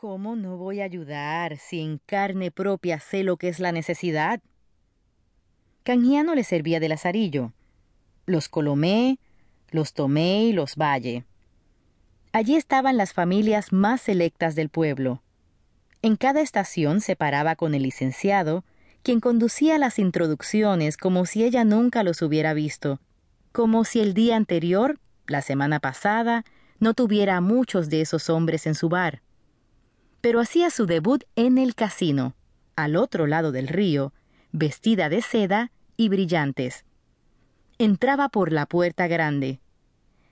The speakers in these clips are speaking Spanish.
¿Cómo no voy a ayudar si en carne propia sé lo que es la necesidad? Canjiano le servía de lazarillo. Los colomé, los tomé y los valle. Allí estaban las familias más selectas del pueblo. En cada estación se paraba con el licenciado, quien conducía las introducciones como si ella nunca los hubiera visto, como si el día anterior, la semana pasada, no tuviera muchos de esos hombres en su bar. Pero hacía su debut en el casino, al otro lado del río, vestida de seda y brillantes. Entraba por la puerta grande.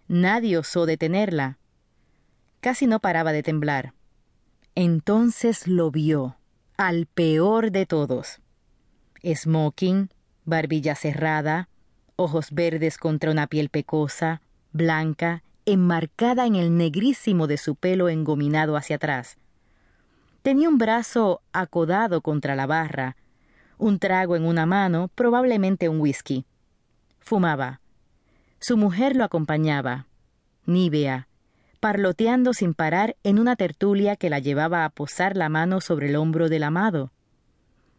Nadie osó detenerla. Casi no paraba de temblar. Entonces lo vio, al peor de todos. Smoking, barbilla cerrada, ojos verdes contra una piel pecosa, blanca, enmarcada en el negrísimo de su pelo engominado hacia atrás. Tenía un brazo acodado contra la barra, un trago en una mano, probablemente un whisky. Fumaba. Su mujer lo acompañaba, nívea, parloteando sin parar en una tertulia que la llevaba a posar la mano sobre el hombro del amado.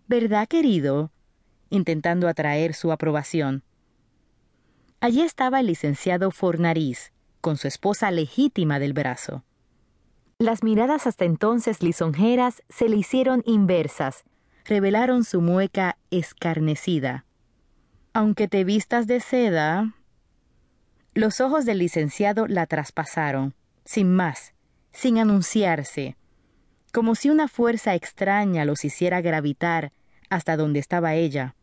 ¿Verdad, querido? intentando atraer su aprobación. Allí estaba el licenciado Fornariz, con su esposa legítima del brazo. Las miradas hasta entonces lisonjeras se le hicieron inversas, revelaron su mueca escarnecida. Aunque te vistas de seda. Los ojos del licenciado la traspasaron, sin más, sin anunciarse, como si una fuerza extraña los hiciera gravitar hasta donde estaba ella,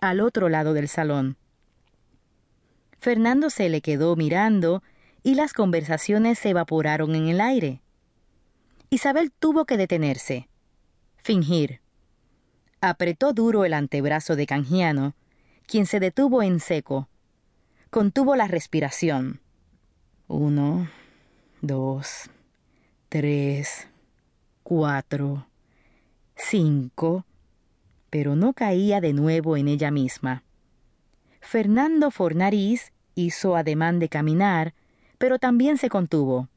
al otro lado del salón. Fernando se le quedó mirando y las conversaciones se evaporaron en el aire. Isabel tuvo que detenerse, fingir. Apretó duro el antebrazo de Canjiano, quien se detuvo en seco. Contuvo la respiración. Uno, dos, tres, cuatro, cinco, pero no caía de nuevo en ella misma. Fernando Fornariz hizo ademán de caminar, pero también se contuvo.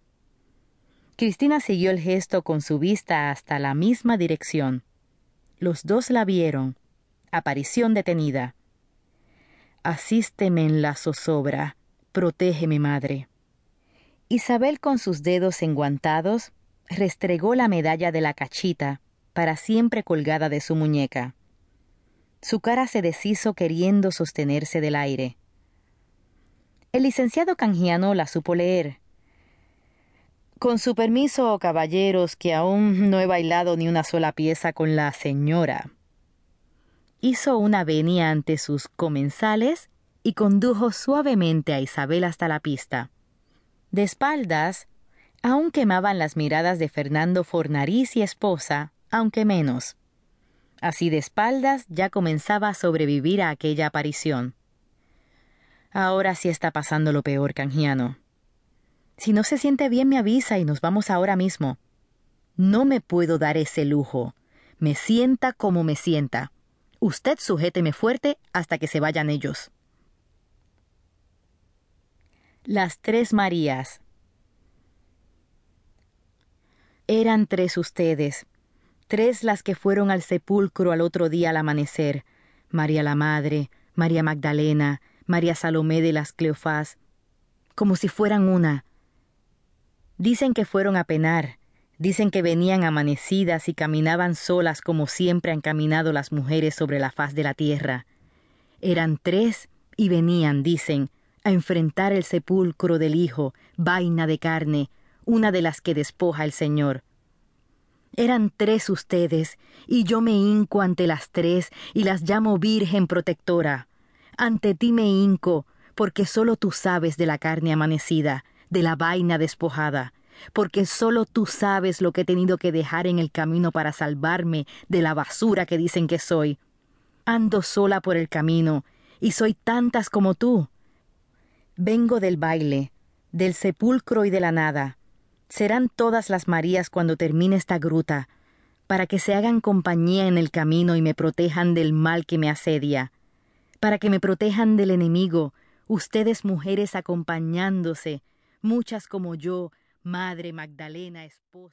Cristina siguió el gesto con su vista hasta la misma dirección. Los dos la vieron. Aparición detenida. Asísteme en la zozobra. Protégeme, madre. Isabel con sus dedos enguantados restregó la medalla de la cachita, para siempre colgada de su muñeca. Su cara se deshizo queriendo sostenerse del aire. El licenciado canjiano la supo leer. Con su permiso, caballeros, que aún no he bailado ni una sola pieza con la señora. Hizo una venia ante sus comensales y condujo suavemente a Isabel hasta la pista. De espaldas, aún quemaban las miradas de Fernando Fornariz y esposa, aunque menos. Así de espaldas ya comenzaba a sobrevivir a aquella aparición. Ahora sí está pasando lo peor, canjiano. Si no se siente bien, me avisa y nos vamos ahora mismo. No me puedo dar ese lujo. Me sienta como me sienta. Usted sujéteme fuerte hasta que se vayan ellos. Las tres Marías. Eran tres ustedes, tres las que fueron al sepulcro al otro día al amanecer, María la Madre, María Magdalena, María Salomé de las Cleofás, como si fueran una. Dicen que fueron a penar, dicen que venían amanecidas y caminaban solas como siempre han caminado las mujeres sobre la faz de la tierra. Eran tres y venían, dicen, a enfrentar el sepulcro del Hijo, vaina de carne, una de las que despoja el Señor. Eran tres ustedes, y yo me hinco ante las tres y las llamo Virgen Protectora. Ante ti me hinco, porque solo tú sabes de la carne amanecida, de la vaina despojada, porque solo tú sabes lo que he tenido que dejar en el camino para salvarme de la basura que dicen que soy. Ando sola por el camino, y soy tantas como tú. Vengo del baile, del sepulcro y de la nada. Serán todas las Marías cuando termine esta gruta, para que se hagan compañía en el camino y me protejan del mal que me asedia para que me protejan del enemigo, ustedes mujeres acompañándose, muchas como yo, Madre Magdalena, esposa.